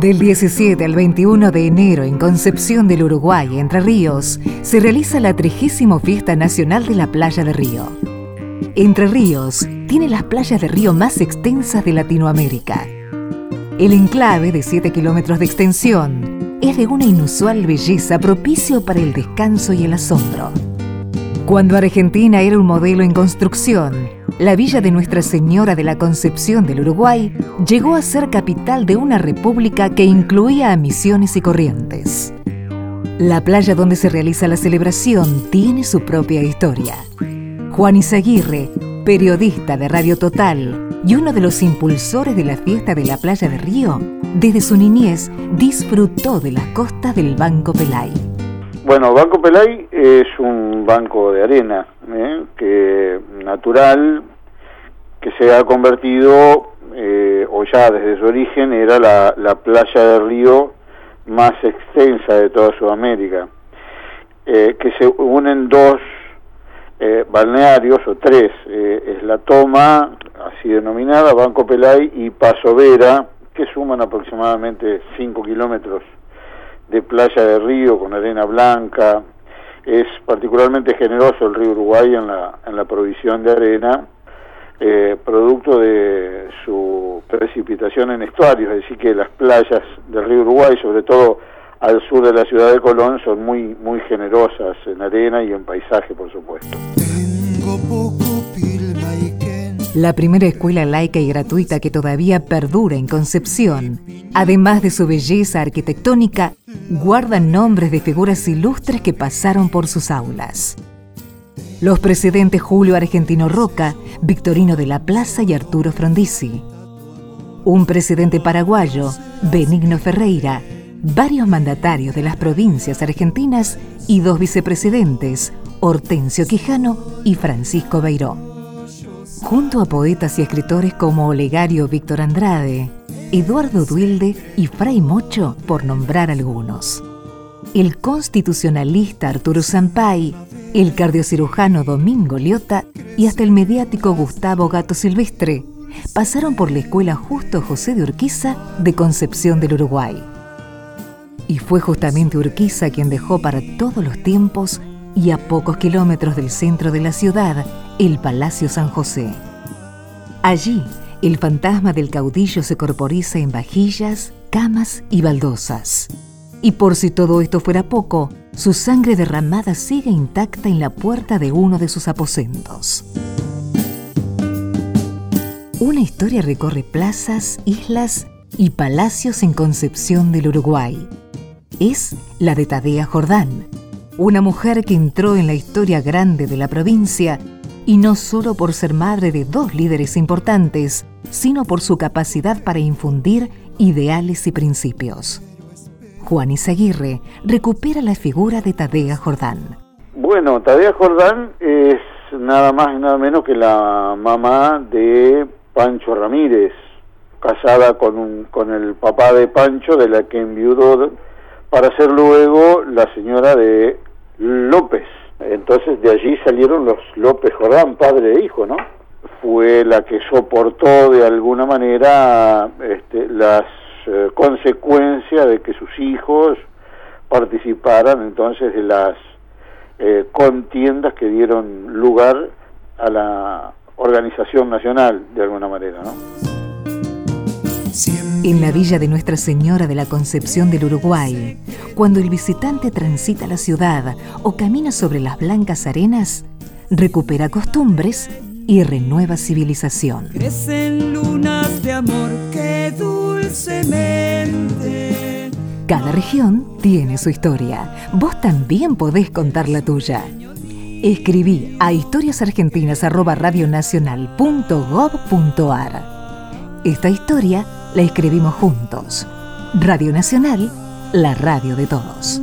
Del 17 al 21 de enero en Concepción del Uruguay, Entre Ríos, se realiza la 30 Fiesta Nacional de la Playa de Río. Entre Ríos tiene las playas de río más extensas de Latinoamérica. El enclave de 7 kilómetros de extensión es de una inusual belleza propicio para el descanso y el asombro. Cuando Argentina era un modelo en construcción, la villa de Nuestra Señora de la Concepción del Uruguay llegó a ser capital de una república que incluía a Misiones y Corrientes. La playa donde se realiza la celebración tiene su propia historia. Juan Izaguirre, periodista de Radio Total y uno de los impulsores de la fiesta de la playa de Río, desde su niñez disfrutó de las costas del Banco Pelay. Bueno, Banco Pelay es un banco de arena, ¿eh? que natural, que se ha convertido, eh, o ya desde su origen, era la, la, playa de río más extensa de toda Sudamérica, eh, que se unen dos balnearios, o tres, es la Toma, así denominada, Banco Pelay, y Paso Vera, que suman aproximadamente 5 kilómetros de playa de río con arena blanca. Es particularmente generoso el río Uruguay en la, en la provisión de arena, eh, producto de su precipitación en estuarios, es decir, que las playas del río Uruguay, sobre todo al sur de la ciudad de Colón, son muy, muy generosas en arena y en paisaje, por supuesto. La primera escuela laica y gratuita que todavía perdura en Concepción, además de su belleza arquitectónica, guarda nombres de figuras ilustres que pasaron por sus aulas. Los presidentes Julio Argentino Roca, Victorino de la Plaza y Arturo Frondizi. Un presidente paraguayo, Benigno Ferreira, varios mandatarios de las provincias argentinas y dos vicepresidentes, Hortensio Quijano y Francisco Beiró junto a poetas y escritores como Olegario Víctor Andrade, Eduardo Duilde y Fray Mocho, por nombrar algunos. El constitucionalista Arturo Sampay, el cardiocirujano Domingo Liota y hasta el mediático Gustavo Gato Silvestre pasaron por la escuela Justo José de Urquiza de Concepción del Uruguay. Y fue justamente Urquiza quien dejó para todos los tiempos y a pocos kilómetros del centro de la ciudad el Palacio San José. Allí, el fantasma del caudillo se corporiza en vajillas, camas y baldosas. Y por si todo esto fuera poco, su sangre derramada sigue intacta en la puerta de uno de sus aposentos. Una historia recorre plazas, islas y palacios en Concepción del Uruguay. Es la de Tadea Jordán, una mujer que entró en la historia grande de la provincia y no solo por ser madre de dos líderes importantes, sino por su capacidad para infundir ideales y principios. Juan Izaguirre recupera la figura de Tadea Jordán. Bueno, Tadea Jordán es nada más y nada menos que la mamá de Pancho Ramírez, casada con, con el papá de Pancho, de la que enviudó para ser luego la señora de López. Entonces de allí salieron los López Jordán, padre e hijo, ¿no? Fue la que soportó de alguna manera este, las eh, consecuencias de que sus hijos participaran entonces de las eh, contiendas que dieron lugar a la organización nacional de alguna manera, ¿no? En la villa de Nuestra Señora de la Concepción del Uruguay, cuando el visitante transita la ciudad o camina sobre las blancas arenas, recupera costumbres y renueva civilización. Crecen lunas de amor que dulcemente. Cada región tiene su historia. Vos también podés contar la tuya. Escribí a historiasargentinas.radionacional.gov.ar. Esta historia la escribimos juntos. Radio Nacional, la radio de todos.